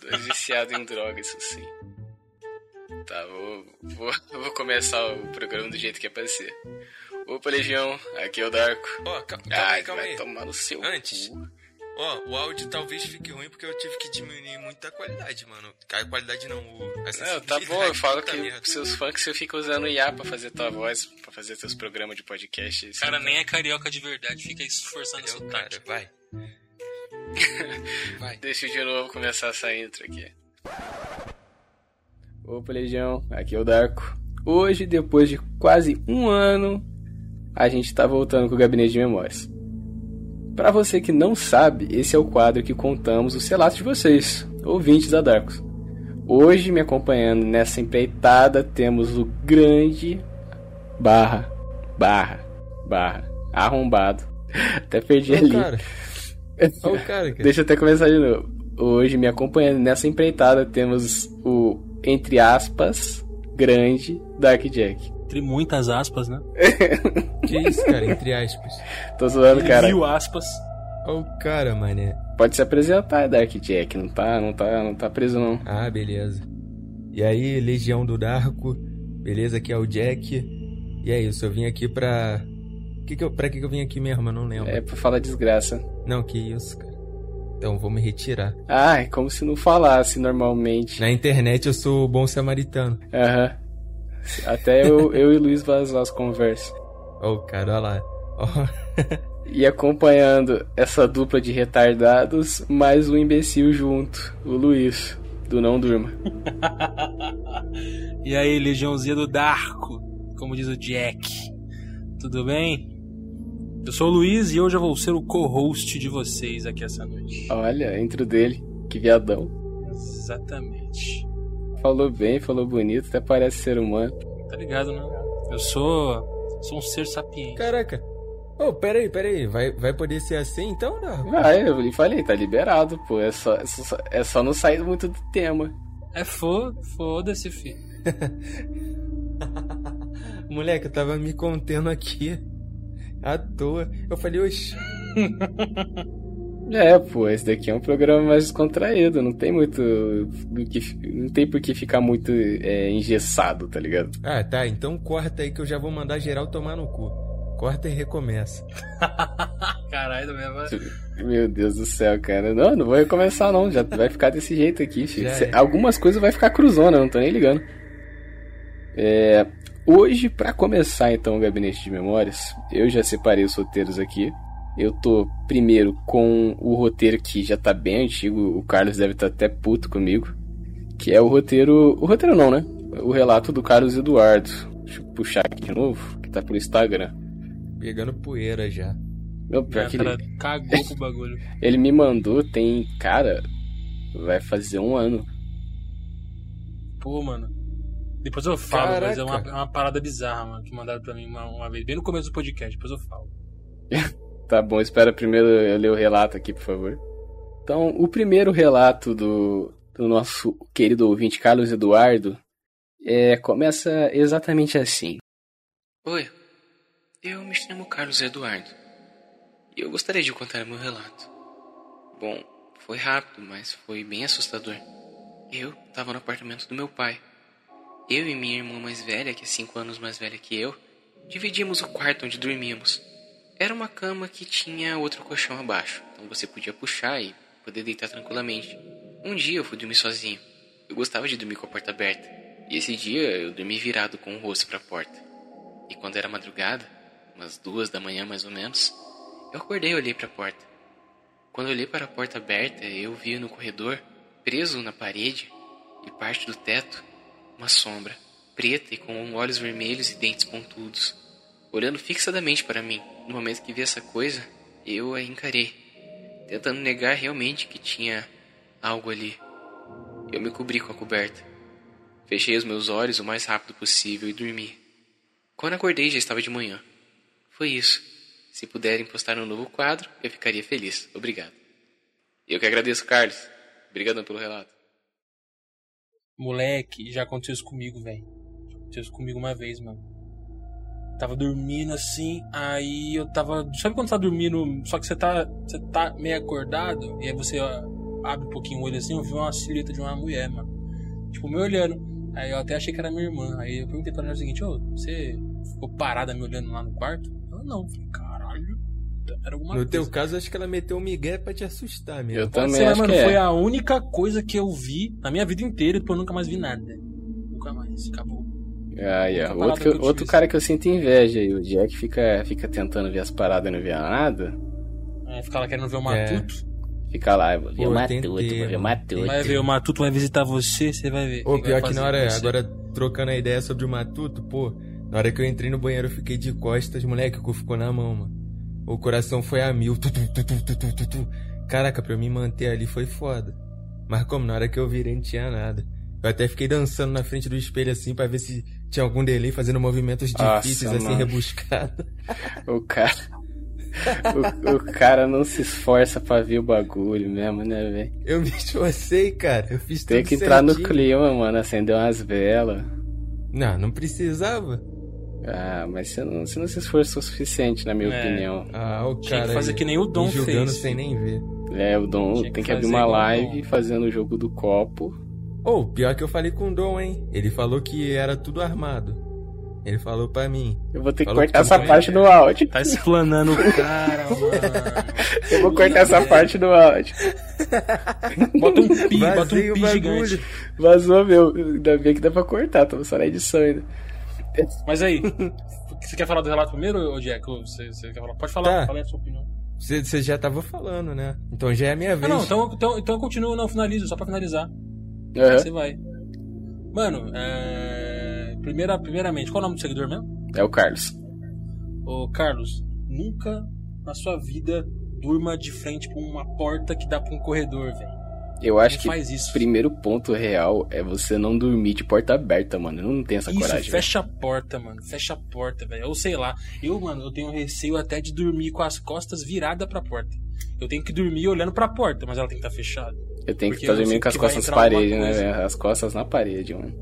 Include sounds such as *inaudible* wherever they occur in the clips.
Dois viciados em drogas, isso sim. Tá, vou, vou, vou começar o programa do jeito que é pra ser. Opa, Legião, aqui é o Darko. Ó, ca- calma Ai, aí, calma vai aí. tomar no seu Antes. cu. Ó, o áudio talvez fique ruim porque eu tive que diminuir muito a qualidade, mano. A qualidade não, o, Não, tá bom, eu falo que merda. seus fãs que você fica usando IA pra fazer tua voz, pra fazer teus programas de podcast. O cara não- nem é carioca de verdade, fica esforçando Entendeu, seu cara? Vai. *laughs* Vai. Deixa eu de novo começar essa intro aqui. Opa, Legião, aqui é o Darko. Hoje, depois de quase um ano, a gente tá voltando com o Gabinete de Memórias. Pra você que não sabe, esse é o quadro que contamos os relatos de vocês, ouvintes da Darkos. Hoje, me acompanhando nessa empreitada, temos o grande barra, barra, barra, arrombado. *laughs* Até perdi Ô, ali. cara. Ó o cara, cara. Deixa eu até começar de novo. Hoje, me acompanhando nessa empreitada, temos o, entre aspas, grande Dark Jack. Entre muitas aspas, né? *laughs* Que isso, cara? Entre aspas. Tô zoando, cara. Mil aspas. Ó o cara, mané. Pode se apresentar, Dark Jack. Não tá, não tá, não tá preso, não. Ah, beleza. E aí, Legião do Darko. Beleza? Aqui é o Jack. E é isso, eu vim aqui pra... Que que eu, pra que, que eu vim aqui mesmo? Eu não lembro. É pra falar desgraça. Não, que isso, cara. Então, vou me retirar. Ah, é como se não falasse normalmente. Na internet eu sou o bom samaritano. Aham. Até eu, *laughs* eu e Luiz Vazaz conversam. Ó o cara, ó lá. Ó. E acompanhando essa dupla de retardados, mais um imbecil junto, o Luiz, do Não Durma. *laughs* E aí, Legiãozinha do Darko, como diz o Jack. Tudo bem? Eu sou o Luiz e hoje eu vou ser o co-host de vocês aqui essa noite. Olha, intro dele, que viadão. Exatamente. Falou bem, falou bonito, até parece ser humano. Tá ligado, né? Eu sou. sou um ser sapiente. Caraca. Ô, peraí, peraí. Vai, vai poder ser assim então, Darko? Vai, eu lhe falei, tá liberado, pô. É só, é só, é só não sair muito do tema. É foda, foda-se, filho. *laughs* Moleque, eu tava me contendo aqui. À toa. Eu falei, oxi. É, pô, esse daqui é um programa mais descontraído, não tem muito. do que, não tem por que ficar muito é, engessado, tá ligado? Ah, tá. Então corta aí que eu já vou mandar geral tomar no cu. Corta e recomeça. *laughs* Caralho, voz. Meu Deus do céu, cara. Não, não vou recomeçar não, já vai ficar desse jeito aqui, *laughs* filho. É. Algumas coisas vai ficar cruzona, eu não tô nem ligando. É, hoje, pra começar então o gabinete de memórias, eu já separei os roteiros aqui. Eu tô primeiro com o roteiro que já tá bem antigo, o Carlos deve estar até puto comigo, que é o roteiro, o roteiro não, né? O relato do Carlos Eduardo. Deixa eu puxar aqui de novo, que tá pelo Instagram. Pegando poeira já. Meu, pior *laughs* O que ele, cara cagou pro bagulho. ele me mandou, tem, cara, vai fazer um ano. Pô, mano. Depois eu falo, Caraca. mas é uma, é uma parada bizarra, mano, que mandaram pra mim uma, uma vez, bem no começo do podcast, depois eu falo. *laughs* Tá bom, espera primeiro eu ler o relato aqui, por favor. Então, o primeiro relato do, do nosso querido ouvinte Carlos Eduardo é, começa exatamente assim. Oi, eu me chamo Carlos Eduardo e eu gostaria de contar meu relato. Bom, foi rápido, mas foi bem assustador. Eu estava no apartamento do meu pai. Eu e minha irmã mais velha, que é 5 anos mais velha que eu, dividimos o quarto onde dormíamos. Era uma cama que tinha outro colchão abaixo, então você podia puxar e poder deitar tranquilamente. Um dia eu fui dormir sozinho. Eu gostava de dormir com a porta aberta, e esse dia eu dormi virado com o rosto para a porta. E quando era madrugada, umas duas da manhã mais ou menos, eu acordei e olhei para a porta. Quando olhei para a porta aberta, eu vi no corredor, preso na parede e parte do teto, uma sombra, preta e com olhos vermelhos e dentes pontudos, olhando fixadamente para mim. No momento que vi essa coisa, eu a encarei, tentando negar realmente que tinha algo ali. Eu me cobri com a coberta. Fechei os meus olhos o mais rápido possível e dormi. Quando acordei já estava de manhã. Foi isso. Se puderem postar um novo quadro, eu ficaria feliz. Obrigado. Eu que agradeço, Carlos. Obrigado pelo relato. Moleque, já aconteceu isso comigo, velho. Aconteceu isso comigo uma vez, mano. Tava dormindo assim, aí eu tava. Sabe quando você tá dormindo, só que você tá. Você tá meio acordado, e aí você ó, abre um pouquinho o olho assim, eu vi uma silhueta de uma mulher, mano. Tipo, me olhando. Aí eu até achei que era minha irmã. Aí eu perguntei pra ela o seguinte, ô, você ficou parada me olhando lá no quarto? Ela não, falei. Era alguma No coisa. teu caso, acho que ela meteu um migué pra te assustar mesmo. Eu Pode também ser, acho mano, que foi é. a única coisa que eu vi na minha vida inteira e depois eu nunca mais vi nada. Nunca mais, acabou. Ó. Outra parada Outro, que outro assim. cara que eu sinto inveja aí. O Jack fica, fica tentando ver as paradas e não vê nada. É, ficar lá querendo ver o É. Matuto. Fica lá, eu vou ver Pô, o eu Matuto, tentei, vou ver o. Matuto. Vai ver, o Matuto vai visitar você, você vai ver. Ô, o pior que na hora, agora trocando a ideia sobre o Matuto, pô, na hora que eu entrei no banheiro eu fiquei de costas, moleque, o cu ficou na mão, mano. O coração foi a mil. Tu, tu, tu. Caraca, pra eu me manter ali foi foda. Mas como na hora que eu virei não tinha nada. Eu até fiquei dançando na frente do espelho assim pra ver se tinha algum delay fazendo movimentos Nossa, difíceis assim, mano. rebuscados. *laughs* O cara. o, o cara não se esforça pra ver o bagulho mesmo, né, velho? Eu me esforcei, cara. Eu fiz Tem que entrar no certinho. clima, mano. Acender umas velas. Não, não precisava. Ah, mas você não, você não se esforçou o suficiente, na minha É. opinião. Ah, o Tinha cara. que fazer aí, que nem o Dom fez. sem nem ver. É, o Dom Tinha que tem que abrir uma live fazendo o jogo do copo. Ou, pior que eu falei com o Dom, hein? Ele falou que era tudo armado. Ele falou pra mim. Eu vou ter que cortar que essa parte né? no áudio. Tá explanando o cara, *laughs* mano. Eu vou cortar essa parte no áudio. Bota um pi, bota um o pi bagulho. gigante. Vazou, meu. Ainda bem que dá pra cortar, tava só na edição ainda. Mas aí, *laughs* você quer falar do relato primeiro, ô Jack? Ou Você, você quer falar? Pode falar, Tá. fala aí a sua opinião. Você você já tava falando, né? Então já é a minha Ah, vez. não, então, então, então eu continuo, não, finalizo, só pra finalizar. Aham. Você vai. Mano, é... Primeira, primeiramente, qual é o nome do seguidor mesmo? É o Carlos. Ô, Carlos, nunca na sua vida durma de frente pra uma porta que dá pra um corredor, velho. Eu acho que o primeiro ponto real é você não dormir de porta aberta, mano. Eu não tenho essa Isso, coragem. fecha a porta, mano. Fecha a porta, velho. Ou sei lá. Eu, mano, eu tenho receio até de dormir com as costas viradas pra porta. Eu tenho que dormir olhando pra porta, mas ela tem que estar fechada. Eu tenho que estar eu dormindo com as costas na parede, né, velho? As costas na parede, mano.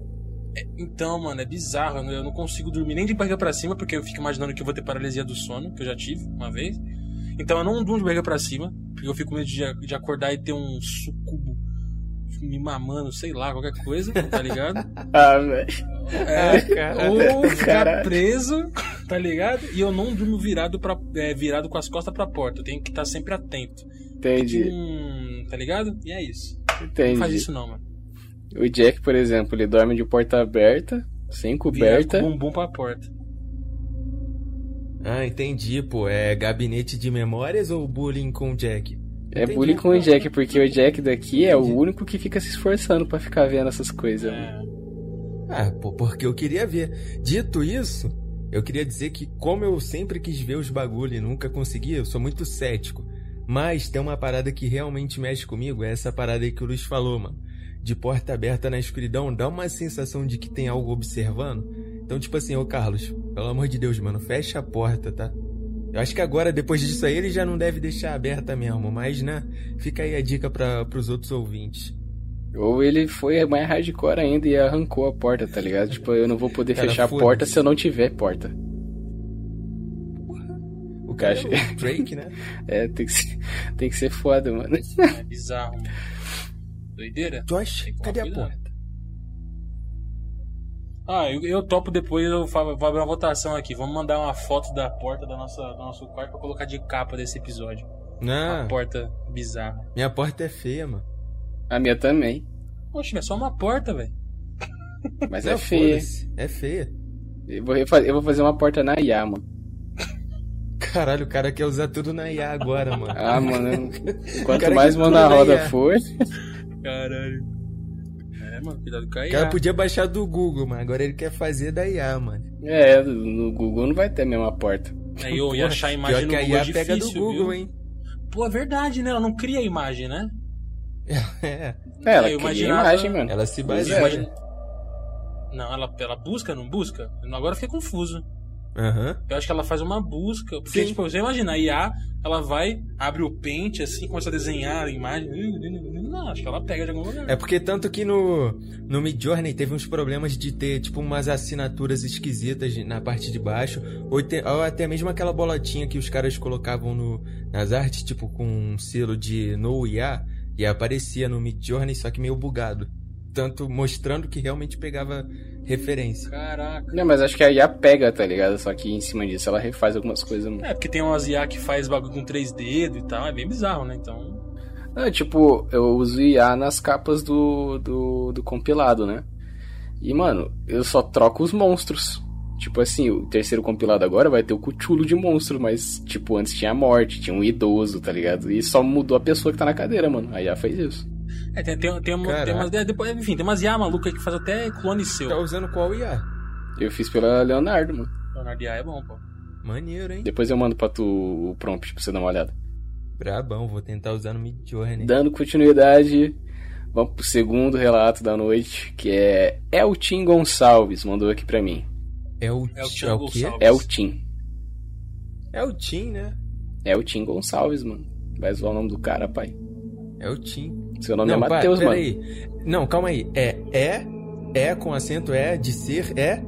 Então, mano, é bizarro. Eu não- Eu não consigo dormir nem de barriga pra cima, porque eu fico imaginando que eu vou ter paralisia do sono, que eu já tive uma vez. Então eu não durmo de barriga pra cima, porque eu fico com medo de, de acordar e ter um sucubo me mamando, sei lá, qualquer coisa, tá ligado? *laughs* Ah, velho. É, Caralho. ou ficar preso, tá ligado? E eu não durmo virado, pra, é, virado com as costas pra porta. Eu tenho que estar sempre atento. Entendi, Hum, tá ligado? E é isso. Não faz entendi. isso não, mano. O Jack, por exemplo, ele dorme de porta aberta, sem Virado coberta. com o bumbum pra porta. Ah, entendi, pô. É gabinete de memórias ou bullying com o Jack? É Entendi. bullying com o Jack, porque o Jack daqui é o Entendi. único que fica se esforçando pra ficar vendo essas coisas. mano. É. Ah, pô, porque eu queria ver. Dito isso, eu queria dizer que como eu sempre quis ver os bagulho e nunca consegui, eu sou muito cético. Mas tem uma parada que realmente mexe comigo, é essa parada aí que o Luiz falou, mano. De porta aberta na escuridão, dá uma sensação de que tem algo observando. Então, tipo assim, ô Carlos, pelo amor de Deus, mano, fecha a porta, tá? Eu acho que agora, depois disso aí, ele já não deve deixar aberta mesmo, mas, né, fica aí a dica para pros outros ouvintes. Ou ele foi mais hardcore ainda e arrancou a porta, tá ligado? Tipo, eu não vou poder Cara, fechar a porta se eu não tiver porta. O cara Acho- é o Drake, né? *laughs* É, tem que ser, tem que ser foda, mano. É bizarro. Doideira? Que tomar cadê a porta? Ah, eu, eu topo depois, eu vou abrir uma votação aqui. Vamos mandar uma foto da porta da nossa, do nosso quarto pra colocar de capa desse episódio. Não, Uma porta bizarra. minha porta é feia, mano. A minha também. Oxe, é só uma porta, velho. Mas *laughs* Não, é feia. É feia. Eu vou, eu vou fazer uma porta na IA, mano. Caralho, o cara quer usar tudo na IA agora, mano. Ah, mano. *laughs* Quanto mais mão na roda for. Caralho. É, mano, cuidado com a O IA. cara podia baixar do Google, mas agora ele quer fazer da IA, mano. É, no Google não vai ter a mesma porta. Aí eu ia achar a Pior imagem no que a Google IA é pega do Google, viu? hein? Pô, é verdade, né? Ela não cria a imagem, né? *laughs* É, É, ela Eu cria imagem, mano. ela se é. baseia. imagino- Não, ela, ela busca, não busca? Agora eu fiquei confuso. Aham. Eu acho que ela faz uma busca. Porque, Sim. tipo, você imagina, a IA, ela vai, abre o pente, assim, começa a desenhar a imagem. Não, acho que ela pega de algum lugar. É porque tanto que no, no Midjourney teve uns problemas de ter, tipo, umas assinaturas esquisitas na parte de baixo, ou, te- ou até mesmo aquela bolotinha que os caras colocavam no, nas artes, tipo, com um selo de no IA, E aparecia no Mid Journey, só que meio bugado. Tanto mostrando que realmente pegava referência. Caraca. Não, mas acho que a IA pega, tá ligado? Só que em cima disso ela refaz algumas coisas. mano. É, porque tem umas IA que faz bagulho com três dedos e tal, é bem bizarro, né? Então. É, tipo, eu uso IA nas capas do, do, do compilado, né? E, mano, eu só troco os monstros. Tipo assim, o terceiro compilado agora vai ter o cuchulo de monstro, mas, tipo, antes tinha a morte, tinha um idoso, tá ligado? E só mudou a pessoa que tá na cadeira, mano. A IA fez isso. É, tem, tem, tem, uma, tem umas. é, Depois, enfim, tem umas IA malucas que faz até clone seu. Tá usando qual IA? Eu fiz pela Leonardo, mano. Leonardo IA é bom, pô. Maneiro, hein? Depois eu mando pra tu o prompt pra você dar uma olhada. Brabão, vou tentar usar no Mid Journey. Dando continuidade, vamos pro segundo relato da noite, que é Eltim Gonçalves, mandou aqui pra mim. É o, É o é Thiago o quê? Gonçalves. Eltim. É o Tim, né? Eltim Gonçalves, mano. Vai zoar o nome do cara, pai. É o Tim. Seu nome Não, é Matheus, mano. peraí. Não, calma aí. É é é com acento é de ser é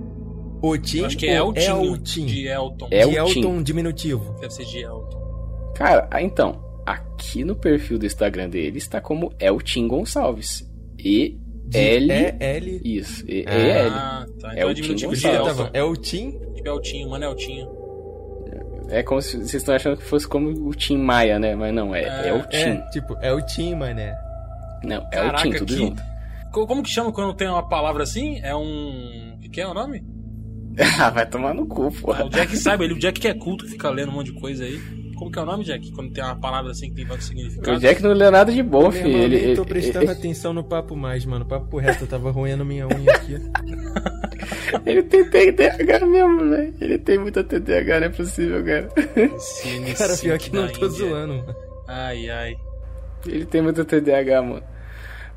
o Tim Eu acho que é ou Eltinho, é o Tim? de Elton. É de o Tim. Elton diminutivo. Deve ser de Elton. Cara, então, aqui no perfil do Instagram dele está como Eltim Gonçalves. E De L. É L. Isso, E, Ah, L. Ah, tá. É Então é diminutivo Tim de. Elton. É o Tim? Tipo Eltinho, mano, Eltinho. É como se vocês estão achando que fosse como o Tim Maia, né? Mas não, é, É, é o Tim. É, tipo, é o Tim, mané. Não, é Caraca, o Tim, tudo que- junto. Co- Como que chama quando tem uma palavra assim? É um. O que, que é o nome? ah, *laughs* vai tomar no cu, porra. o Jack sabe, ele, o Jack que é culto, fica lendo um monte de coisa aí. Como que é o nome, Jack? Quando tem uma palavra assim que tem vários O significados. Jack não lê nada de bom, filho. irmão, Ele, nem tô prestando ele- atenção no papo mais, mano. O papo reto, eu tava roendo minha unha aqui. *laughs* ele tem TDAH mesmo, velho. Ele tem muita TDAH, não é possível, cara. Sim, Cara, pior que não tô Índia. zoando, mano. Ai, ai. Ele tem muita TDAH, mano.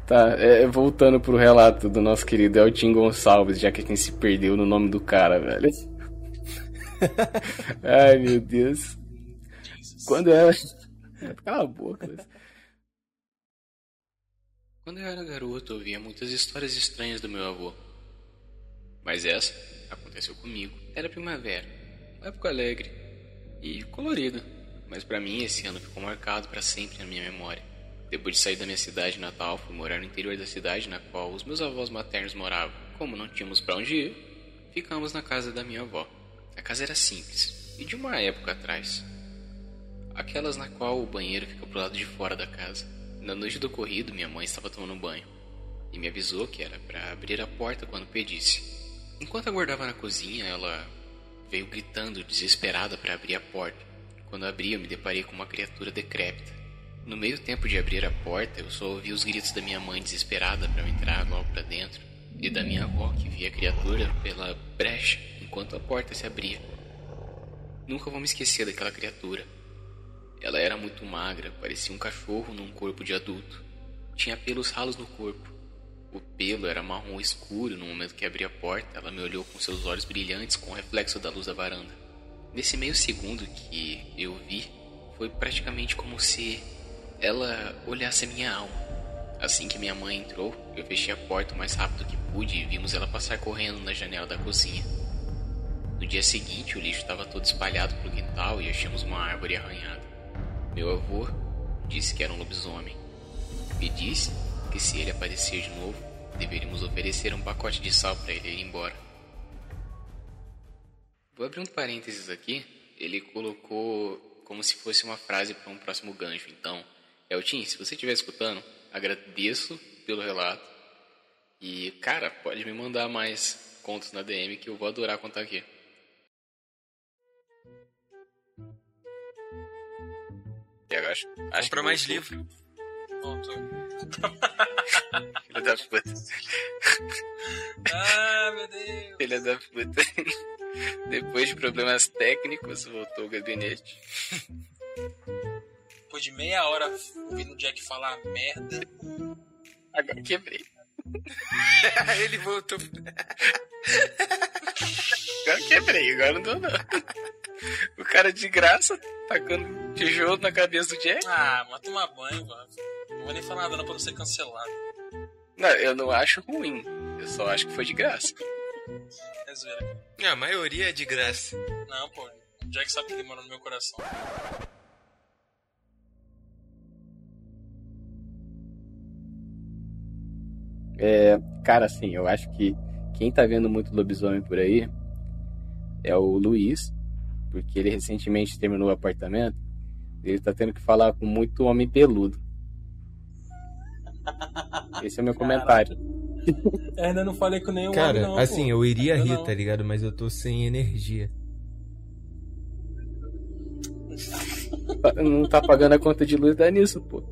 Tá, é, voltando pro relato do nosso querido Eltim Gonçalves, já que a gente se perdeu no nome do cara, velho. *laughs* Ai, meu Deus. Quando eu era. *laughs* Cala a boca. Quando eu era garoto, eu via muitas histórias estranhas do meu avô. Mas essa aconteceu comigo. Era primavera, uma época alegre e colorida. Mas pra mim esse ano ficou marcado pra sempre na minha memória. Depois de sair da minha cidade natal, fui morar no interior da cidade na qual os meus avós maternos moravam. Como não tínhamos pra onde ir, ficamos na casa da minha avó. A casa era simples e de uma época atrás. Aquelas na qual o banheiro fica pro lado de fora da casa. Na noite do ocorrido, minha mãe estava tomando banho e me avisou que era para abrir a porta quando pedisse. Enquanto aguardava na cozinha, ela veio gritando desesperada para abrir a porta. Quando abri, eu me deparei com uma criatura decrépita. No meio tempo de abrir a porta, eu só ouvi os gritos da minha mãe desesperada para eu entrar logo para dentro e da minha avó que via a criatura pela brecha enquanto a porta se abria. Nunca vou me esquecer daquela criatura. Ela era muito magra, parecia um cachorro num corpo de adulto. Tinha pelos ralos no corpo. O pelo era marrom escuro. No momento que abri a porta, ela me olhou com seus olhos brilhantes com o reflexo da luz da varanda. Nesse meio segundo que eu vi, foi praticamente como se ela olhasse a minha alma. Assim que minha mãe entrou, eu fechei a porta o mais rápido que pude e vimos ela passar correndo na janela da cozinha. No dia seguinte, o lixo estava todo espalhado pelo quintal e achamos uma árvore arranhada. Meu avô disse que era um lobisomem. Me disse que se ele aparecer de novo, deveríamos oferecer um pacote de sal para ele ir embora. Vou abrir um parênteses aqui. Ele colocou como se fosse uma frase para um próximo gancho. Então, Eltim, se você estiver escutando, agradeço pelo relato. E, cara, pode me mandar mais contos na DM que eu vou adorar contar aqui. E agora, acho, acho que mais livro. Voltou. Filha da puta. Ah, meu Deus. Filha da puta. Depois de problemas técnicos, voltou o gabinete. Depois de meia hora ouvindo o Jack falar merda. Agora quebrei. *laughs* Ele voltou. Agora quebrei, agora não deu não. O cara de graça, tacando tijolo na cabeça do Jack. Ah, mas tomar banho, mano. Não vou nem falar nada não pra não ser cancelado. Não, eu não acho ruim. Eu só acho que foi de graça. É zoeira. A maioria é de graça. Não, pô. O Jack sabe que ele mora no meu coração. É, cara, assim, eu acho que quem tá vendo muito lobisomem por aí é o Luiz, porque ele recentemente terminou o apartamento. Ele tá tendo que falar com muito homem peludo. Esse é o meu comentário. Eu ainda não falei com nenhum Cara, homem, não, assim, pô. eu iria Ainda rir, não. tá ligado? Mas eu tô sem energia. Não tá pagando a conta de luz, dá nisso, pô.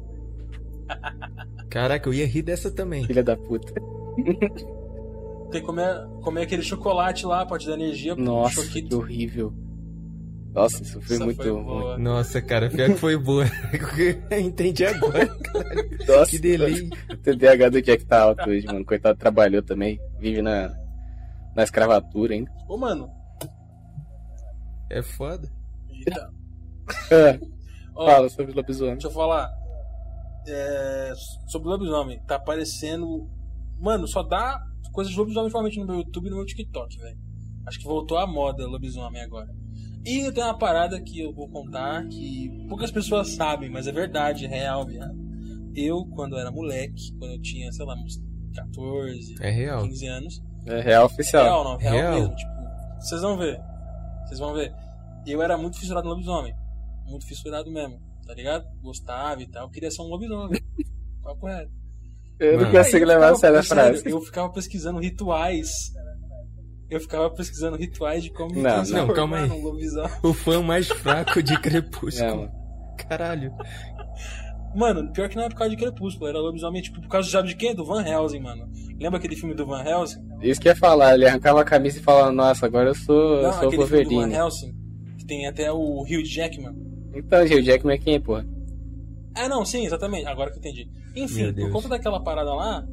*laughs* Caraca, eu ia rir dessa também. Filha da puta. *laughs* Tem que comer, comer aquele chocolate lá pra te dar energia. Nossa, choquito. que horrível. Nossa, isso foi Essa muito foi ruim. Nossa, cara, pior que foi boa. *laughs* Entendi agora. Nossa, Que delícia. O TDAH do Jack tá alto hoje, mano. Coitado, trabalhou também. Vive na, na escravatura ainda. Ô, mano. É foda. Eita. Ah, Ó, fala sobre lobisomem. Deixa eu falar. É, sobre lobisomem. Tá aparecendo. Mano, só dá coisas de lobisomem ultimamente no meu YouTube e no meu TikTok, velho. Acho que voltou a moda lobisomem agora. E tem uma parada que eu vou contar que poucas pessoas sabem, mas é verdade, é real, viado. Eu, quando era moleque, quando eu tinha, sei lá, uns 14, É real. 15 anos. É real oficial. Real, não, real, Real. mesmo. Tipo, vocês vão ver. Vocês vão ver. Eu era muito fissurado no lobisomem. Muito fissurado mesmo, tá ligado? Gostava e tal. Queria ser um lobisomem. Papo reto. Eu não consigo levar a sério a frase. Eu ficava pesquisando rituais. Eu ficava pesquisando rituais de como Não, transformar não, calma aí. O fã mais fraco de Crepúsculo. Caralho. Mano, pior que não é por causa de Crepúsculo, era lobisomem, tipo, por causa do sabe de quem? Do Van Helsing, mano. Lembra aquele filme do Van Helsing? Isso que ia falar, ele arrancava a camisa e falava, nossa, agora eu sou, eu Não, sou aquele filme do Van Wolverine. Helsing. Que tem até o Hugh Jackman. Então, Gil Jackman é quem, porra? Ah, não, sim, exatamente. Agora que eu entendi. Enfim, por conta daquela parada lá,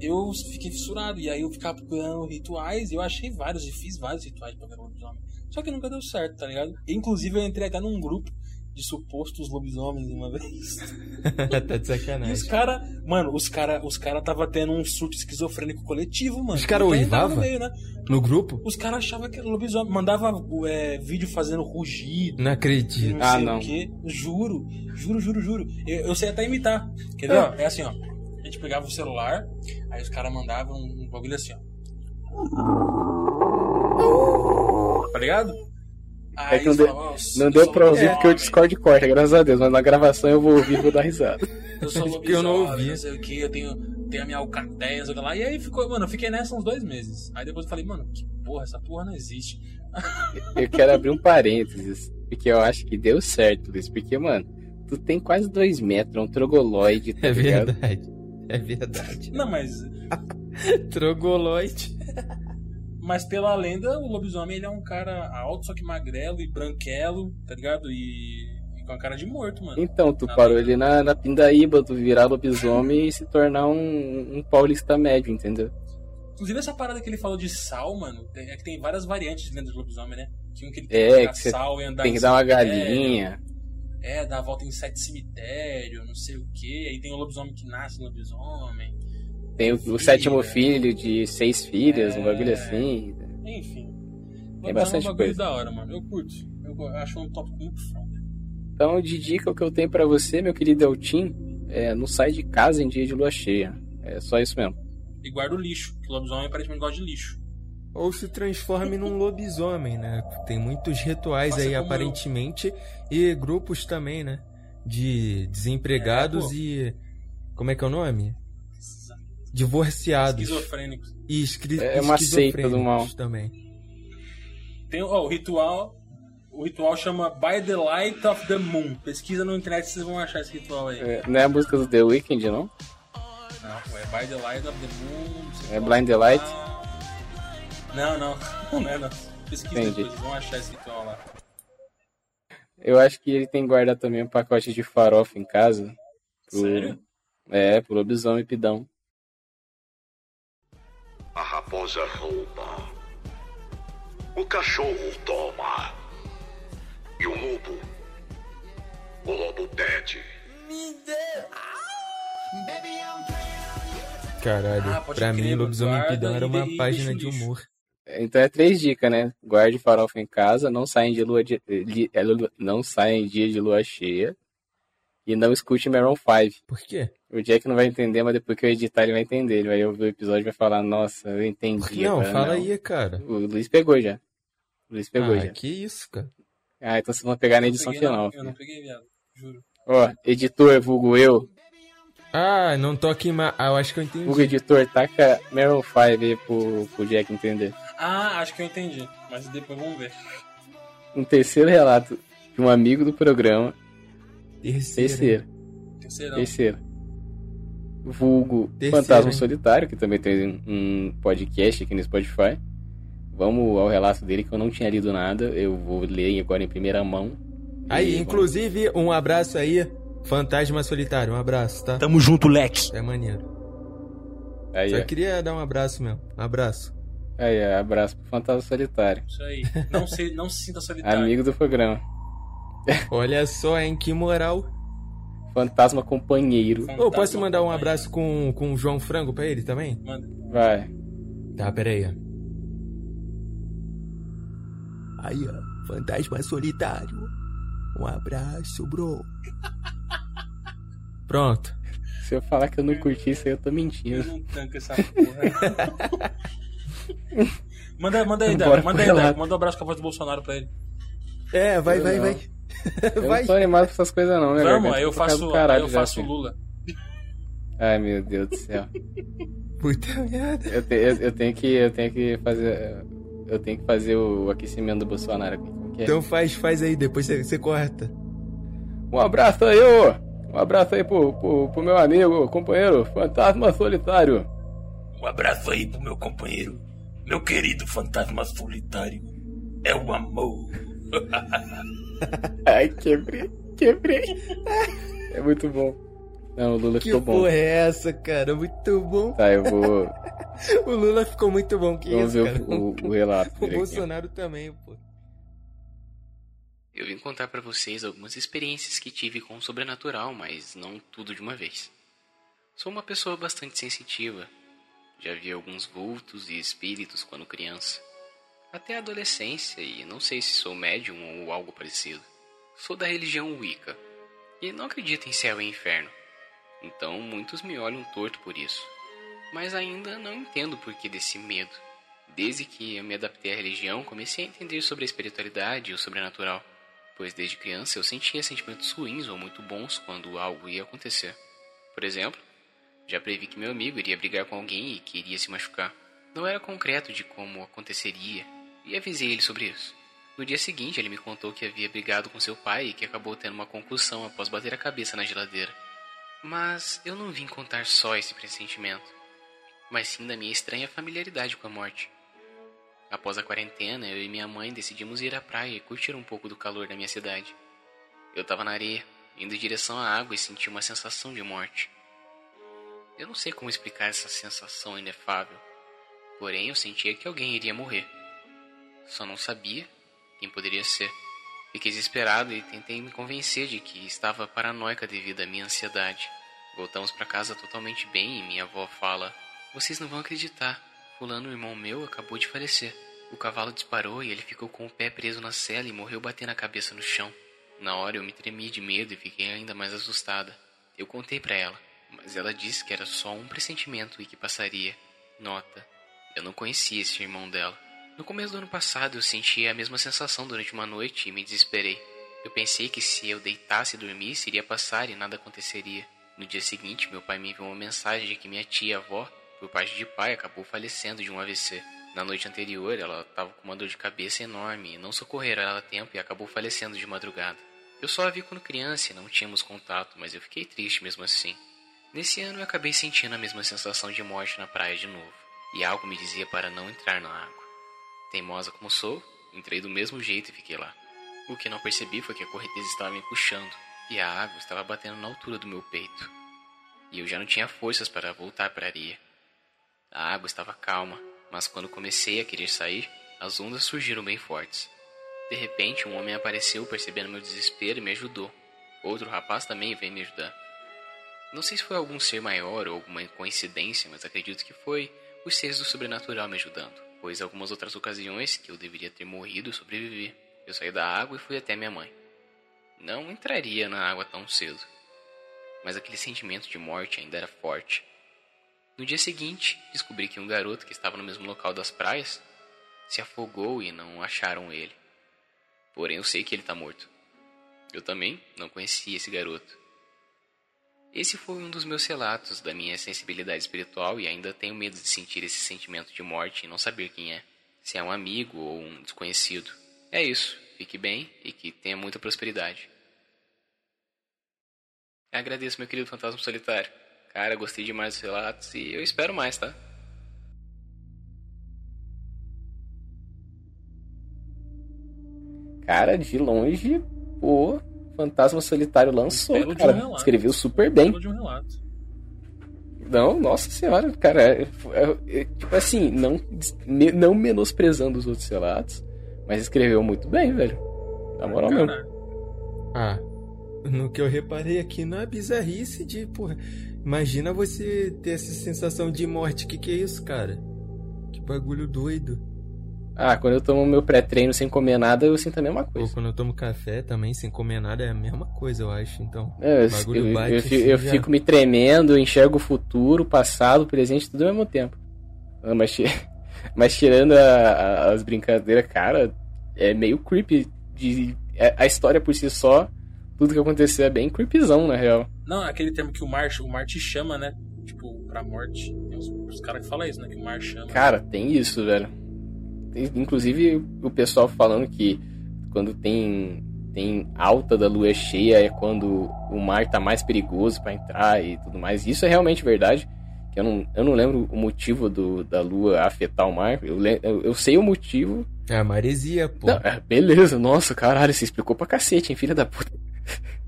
eu fiquei fissurado. E aí eu ficava procurando rituais e eu achei vários e fiz vários rituais pra ver lobisomem. Só que nunca deu certo, tá ligado? Inclusive eu entrei até num grupo de supostos lobisomens uma vez. *laughs* tá de E os sacanagem. cara, mano, os cara, os cara tava tendo um surto esquizofrênico coletivo, mano. Os cara Eu até entrava uivava? no meio, né? No grupo? Os caras achavam que era lobisomem. Mandava é, vídeo fazendo rugido. Não acredito. Não Ah, sei não. o quê. Juro, juro, juro, juro. Eu, eu sei até imitar. Quer ver? ó? É assim, ó. A gente pegava o celular, aí os caras mandavam um bagulho assim, ó. Tá ligado? É que não deu- Não eu deu pra ouvir lobisomem, porque o Discord corta, graças a Deus, mas na gravação eu vou ouvir e vou dar risada. Eu sou *laughs* Porque eu não lobisomem, ouvi. não sei o que, eu tenho, tenho a minha alcateia, sei lá. E aí ficou, mano, eu fiquei nessa uns dois meses. Aí depois eu falei, mano, que porra, essa porra não existe. *laughs* Eu quero abrir um parênteses, porque eu acho que deu certo isso, porque, mano, tu tem quase dois metros, é um trogoloide, tá É ligado? verdade. É verdade. Não, mas, *laughs* Trogoloide. Mas pela lenda, o lobisomem ele é um cara alto, só que magrelo e branquelo, tá ligado? E, e com a cara de morto, mano. Então, tu Na parou lenda. ali na, na pindaíba, tu virar lobisomem e se tornar um, um paulista médio, entendeu? Inclusive essa parada que ele falou de sal, mano, é que tem várias variantes de lenda de lobisomem, né? Que um que ele tem É, que que sal e andar Tem em que dar uma galinha. É, dar a volta em sete cemitério, não sei o que. Aí tem o lobisomem que nasce lobisomem. Tem o, o sétimo filho de seis filhas, um É. bagulho assim. Enfim. Lobisomem bastante é um coisa. da hora, mano. Eu curto. Eu acho um tópico muito foda. Então, de dica, o que eu tenho pra você, meu querido Eltim, é não sai de casa em dia de lua cheia. É só isso mesmo. E guarda o lixo, que o lobisomem aparentemente gosta de lixo. Ou se transforme num lobisomem, né? Tem muitos rituais Faça aí, aparentemente, e grupos também, né? De desempregados É, e. Como é que é o nome? Divorciados. Esquizofrênicos. E escri... É uma seita do mal. também. Tem ó, o ritual. O ritual chama By the Light of the Moon. Pesquisa na internet vocês vão achar esse ritual aí. É, não é a música do The Weeknd, não? Não, é By the Light of the Moon. É Blind the Light? Não, não. *laughs* Não é não. Pesquisa Entendi. depois, vocês vão achar esse ritual lá. Eu acho que ele tem que guardar também um pacote de farofa em casa. Pro... Sério? É, pro lobisomem pidão. A raposa rouba. O cachorro toma. E o lobo? O lobo pede. Caralho, Ah, pra crer, mim. Lobisomem Pidão era uma de- página de humor. Então é três dicas, né? Guarde farofa em casa, não saem de lua de... li- é, lu- não saem em dia de lua cheia. E não escute Maroon 5. Por quê? O Jack não vai entender, mas depois que eu editar ele vai entender. Ele vai ouvir o episódio e vai falar, nossa, eu entendi. Não, agora fala não." aí, cara. O Luiz pegou já. O Luiz pegou ah, já. que isso, cara. Ah, então vocês vão pegar na edição peguei, final. Não, eu não peguei, viado. Juro. Ó, editor, vulgo eu. Ah, não toque mais. Ah, eu acho que eu entendi. Vulgo editor, taca Maroon 5 aí pro, pro Jack entender. Ah, acho que eu entendi. Mas depois vamos ver. Um terceiro relato de um amigo do programa. Terceiro. Terceiro. Terceirão. Terceiro. Vulgo Terceiro, Fantasma hein? Solitário, que também tem um podcast aqui no Spotify. Vamos ao relato dele que eu não tinha lido nada. Eu vou ler agora em primeira mão. Aí, E inclusive, um abraço aí. Fantasma Solitário, um abraço, tá? Tamo junto, Leque. É maneiro. vamos- Aí, Só ó. queria dar um abraço mesmo. Um abraço. aí ó, abraço pro Fantasma Solitário. Isso aí. *laughs* Não se, não se sinta solitário. Amigo do programa. Olha só, hein? Que moral. Fantasma Companheiro. Fantasma Ô, posso mandar um abraço com, com o João Frango pra ele também? Manda. Vai. Tá, pera aí. Aí, ó. Fantasma Solitário. Um abraço, bro. *laughs* Pronto. Se eu falar que eu não curti isso aí, eu tô Eu mentindo. não tanco essa porra. *laughs* manda, manda aí, Bora Débora. Manda aí. Débora. Manda um abraço com a voz do Bolsonaro pra ele. É, vai, Eu vai, não. vai. *laughs* Eu vai. não tô animado com essas coisas não, né? Vamos, aí eu faço, caralho aí eu faço. Lula. Ai, meu Deus do céu. Puta merda. Eu, te- eu- eu tenho que, eu tenho que fazer, eu tenho que fazer o aquecimento do Bolsonaro é? Então faz, faz aí, depois você, você corta. Um abraço aí, ô! Um abraço aí pro, pro, pro meu amigo, companheiro, Fantasma Solitário. Um abraço aí pro meu companheiro, meu querido fantasma solitário. É o amor. *laughs* *laughs* Ai, quebrei, quebrei. *laughs* É muito bom. Não, o Lula Que ficou bom. porra é essa, cara? Muito bom. Tá, eu vou. *laughs* O Lula ficou muito bom. Que Vamos isso, ver cara? o, o, relato. O dele aqui. Bolsonaro também, pô. Eu vim contar pra vocês algumas experiências que tive com o sobrenatural, mas não tudo de uma vez. Sou uma pessoa bastante sensitiva. Já vi alguns vultos e espíritos quando criança. Até a adolescência e não sei se sou médium ou algo parecido. Sou da religião Wicca e não acredito em céu e inferno. Então muitos me olham torto por isso. Mas ainda não entendo o porquê desse medo. Desde que eu me adaptei à religião, comecei a entender sobre a espiritualidade e o sobrenatural, pois desde criança eu sentia sentimentos ruins ou muito bons quando algo ia acontecer. Por exemplo, já previ que meu amigo iria brigar com alguém e que iria se machucar. Não era concreto de como aconteceria, e avisei ele sobre isso. No dia seguinte, ele me contou que havia brigado com seu pai e que acabou tendo uma concussão após bater a cabeça na geladeira. Mas eu não vim contar só esse pressentimento, mas sim da minha estranha familiaridade com a morte. Após a quarentena, eu e minha mãe decidimos ir à praia e curtir um pouco do calor da minha cidade. Eu estava na areia, indo em direção à água e senti uma sensação de morte. Eu não sei como explicar essa sensação inefável, porém eu sentia que alguém iria morrer. Só não sabia quem poderia ser. Fiquei desesperado e tentei me convencer de que estava paranoica devido à minha ansiedade. Voltamos para casa totalmente bem e minha avó fala: Vocês não vão acreditar. Fulano, irmão meu, acabou de falecer. O cavalo disparou e ele ficou com o pé preso na cela e morreu batendo a cabeça no chão. Na hora eu me tremi de medo e fiquei ainda mais assustada. Eu contei para ela, mas ela disse que era só um pressentimento e que passaria. Nota: eu não conhecia esse irmão dela. No começo do ano passado eu senti a mesma sensação durante uma noite e me desesperei. Eu pensei que se eu deitasse e dormisse iria passar e nada aconteceria. No dia seguinte, meu pai me enviou uma mensagem de que minha tia-avó, por parte de pai, acabou falecendo de um AVC. Na noite anterior, ela estava com uma dor de cabeça enorme e não socorreram ela a tempo e acabou falecendo de madrugada. Eu só a vi quando criança e não tínhamos contato, mas eu fiquei triste mesmo assim. Nesse ano eu acabei sentindo a mesma sensação de morte na praia de novo, e algo me dizia para não entrar na água. Teimosa como sou, entrei do mesmo jeito e fiquei lá. O que não percebi foi que a correnteza estava me puxando e a água estava batendo na altura do meu peito. E eu já não tinha forças para voltar para a areia. A água estava calma, mas quando comecei a querer sair, as ondas surgiram bem fortes. De repente, um homem apareceu percebendo meu desespero e me ajudou. Outro rapaz também veio me ajudar. Não sei se foi algum ser maior ou alguma coincidência, mas acredito que foi os seres do sobrenatural me ajudando, pois algumas outras ocasiões que eu deveria ter morrido eu sobrevivi. Eu saí da água e fui até minha mãe. Não entraria na água tão cedo. mas aquele sentimento de morte ainda era forte. No dia seguinte, descobri que um garoto que estava no mesmo local das praias se afogou e não acharam ele. Porém, eu sei que ele está morto. Eu também não conhecia esse garoto. Esse foi um dos meus relatos da minha sensibilidade espiritual e ainda tenho medo de sentir esse sentimento de morte e não saber quem é, se é um amigo ou um desconhecido. É isso, fique bem e que tenha muita prosperidade. Agradeço, meu querido fantasma solitário. Cara, gostei demais dos relatos e eu espero mais, tá? Cara, de longe, o Fantasma Solitário lançou, um cara. relato. Escreveu super bem. Belo de um relato. Não, nossa senhora, cara. é- é- é- tipo assim, não, me- não menosprezando os outros relatos, mas escreveu muito bem, velho. Na moral mesmo. Caralho. Ah, no que eu reparei aqui na bizarrice de, porra. Imagina você ter essa sensação de morte. Que que é isso, cara? Que bagulho doido. Ah, quando eu tomo meu pré-treino sem comer nada, eu sinto a mesma Ou coisa. quando eu tomo café também, sem comer nada, é a mesma coisa, eu acho. Então, É, eu, bagulho eu- bate eu assim eu já. fico me tremendo, enxergo o futuro, o passado, o presente, tudo ao mesmo tempo. Ah, Mas, *laughs* mas tirando a- a- as brincadeiras, cara, é meio creepy. De, é- a história por si só, tudo que aconteceu é bem creepyzão, na real. Não, aquele termo que o mar, o mar te chama, né? Tipo, pra morte. Tem os, os caras que falam isso, né? Que o mar chama. Cara, tem isso, velho. Inclusive, o pessoal falando que quando tem, tem alta da lua cheia é quando o mar tá mais perigoso pra entrar e tudo mais. Isso é realmente verdade. Que eu, não, eu não lembro o motivo do, da lua afetar o mar. Eu, eu, eu sei o motivo. é a maresia, pô. Não, é, beleza, nossa, caralho, você explicou pra cacete, hein, filha da puta.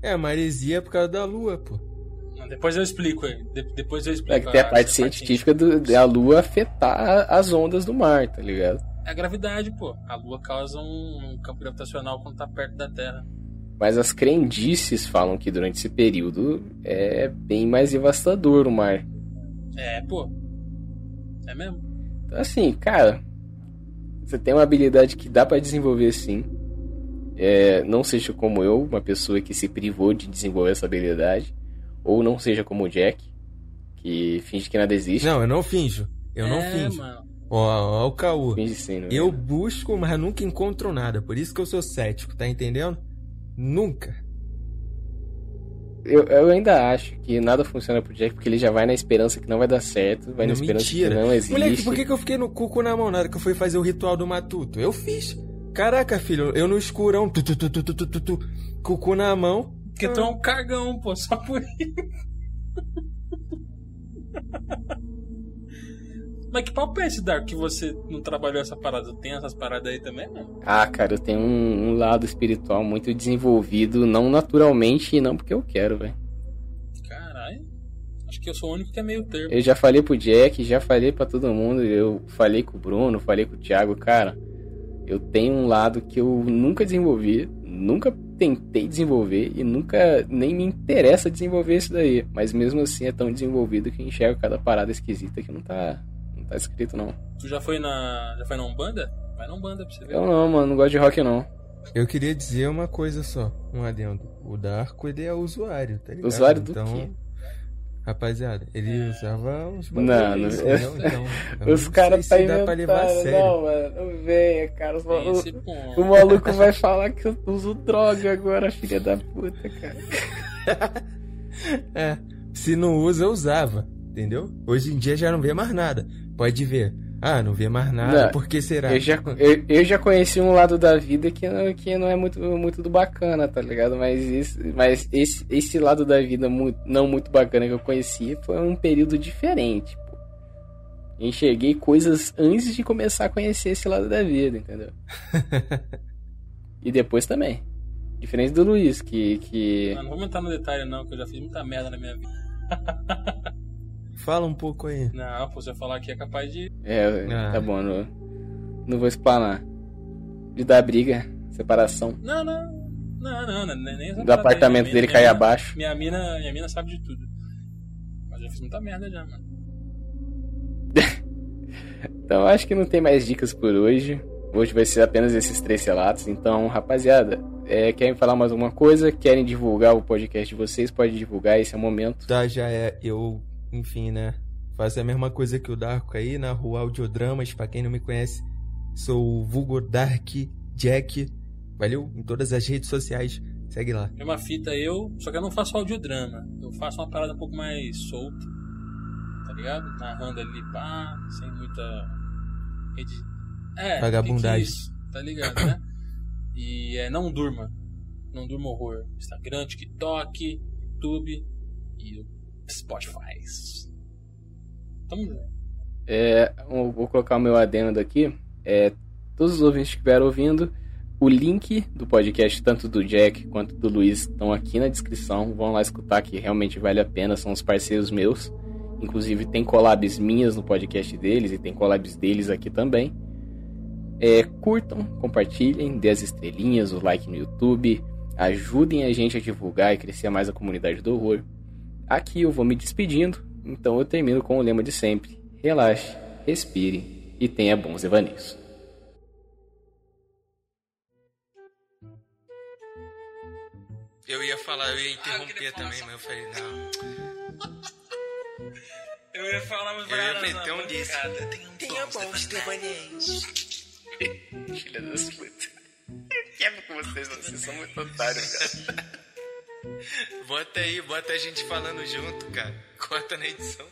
É, a maresia é por causa da lua, pô. Não, Depois eu explico aí. De- depois eu explico. É que tem a parte essa científica do- da lua afetar as ondas do mar, tá ligado? É a gravidade, pô. A Lua causa um, um campo gravitacional quando tá perto da Terra. Mas as crendices falam que durante esse período é bem mais devastador o mar. É, pô. É mesmo? Então, assim, cara, você tem uma habilidade que dá pra desenvolver sim. É, não seja como eu, uma pessoa que se privou de desenvolver essa habilidade. Ou não seja como o Jack, que finge que nada existe. Não, eu não finjo. Eu não é, finjo. mano. Ó, ó o caô. Eu busco, mas nunca encontro nada. Por isso que eu sou cético, tá entendendo? Nunca. Eu, eu ainda acho que nada funciona pro Jack, porque ele já vai na esperança que não vai dar certo, vai não, na esperança mentira. que não existe. Moleque, por que, que eu fiquei no cuco na mão na hora que eu fui fazer o ritual do matuto? Eu fiz. Caraca, filho, eu no escurão, tu, tu, tu, tu, tu, tu, tu, cucu na mão. Porque tu é um cagão, pô, só por isso. Mas que papo é esse, Dark, que você não trabalhou essa parada? Tem essas paradas aí também, mano? Ah, cara, eu tenho um, um lado espiritual muito desenvolvido, não naturalmente e não porque eu quero, velho. Caralho. Acho que eu sou o único que é meio termo. Eu já falei pro Jack, já falei pra todo mundo, eu falei com o Bruno, falei com o Thiago, cara, eu tenho um lado que eu nunca desenvolvi, nunca tentei desenvolver e nunca nem me interessa desenvolver isso daí. Mas mesmo assim é tão desenvolvido que enxergo cada parada esquisita que não tá, não tá escrito não. Tu já foi na. Já foi na Umbanda? Vai na Umbanda pra você ver. Eu não, mano, não gosto de rock não. Eu queria dizer uma coisa só, um adendo. O Darko, ele é usuário, tá ligado? Usuário do então, quê? Rapaziada, ele usava uns Não, não- entendeu? Então, *laughs* Os caras tá se dá pra levar a inventando, sério. não, mano, não venha, cara. Os malu- ponto. O maluco vai falar que eu uso droga agora, filha da puta, cara. *laughs* É, se não usa, usava, entendeu? Hoje em dia já não vê mais nada. Pode ver. Ah, não vê mais nada, Não, por que será? Eu já, eu, eu já conheci um lado da vida que não, que não é muito, muito do bacana, tá ligado? Mas, esse, mas esse, esse lado da vida muito, não muito bacana que eu conheci foi um período diferente, pô. Enxerguei coisas antes de começar a conhecer esse lado da vida, entendeu? *laughs* e depois também. Diferente do Luiz, que. que... Ah, não vou entrar no detalhe, não, que eu já fiz muita merda na minha vida. *laughs* Fala um pouco aí. Não, pô, se eu falar aqui é capaz de. É, Ah. tá bom, não, não vou explanar. De dar briga, separação. Não, não. Não, não, não nem Do apartamento dele minha cair abaixo. Minha mina, minha mina sabe de tudo. Mas eu já fiz muita merda já, mano. *laughs* Então acho que não tem mais dicas por hoje. Hoje vai ser apenas esses três relatos. Então, rapaziada, É, querem falar mais alguma coisa? Querem divulgar o podcast de vocês? Pode divulgar, esse é o momento. Tá, já é. Eu, enfim, né? Faço a mesma coisa que o Darko aí na rua Audiodramas. Pra quem não me conhece, sou o vulgo Dark Jack. Valeu? Em todas as redes sociais. Segue lá. Mesma fita eu, só que eu não faço audiodrama. Eu faço uma parada um pouco mais solta. Tá ligado? Narrando ali, pá, sem muita. rede- É, Vagabundagem. Tá ligado, né? E é Não Durma. Não Durma Horror. Instagram, TikTok, YouTube e o Spotify. Tamo junto. É, vou colocar o meu adendo aqui. É, todos os ouvintes que estiveram ouvindo, o link do podcast, tanto do Jack quanto do Luiz, estão aqui na descrição. Vão lá escutar que realmente vale a pena, são os parceiros meus. Inclusive tem collabs minhas no podcast deles e tem collabs deles aqui também. É, curtam, compartilhem, dê as estrelinhas, o like no YouTube, ajudem a gente a divulgar e crescer mais a comunidade do horror. Aqui eu vou me despedindo, então eu termino com o lema de sempre: relaxe, respire e tenha bons devaneios. Eu ia falar, eu ia interromper também, mas eu falei, não. *laughs* Eu ia falar, mas Eu ia meter um desse. Tenha bons devaneios. *laughs* Filha das putas. Quebra com vocês, vocês são muito otários, cara. *laughs* Bota aí, bota a gente falando junto, cara. Corta na edição.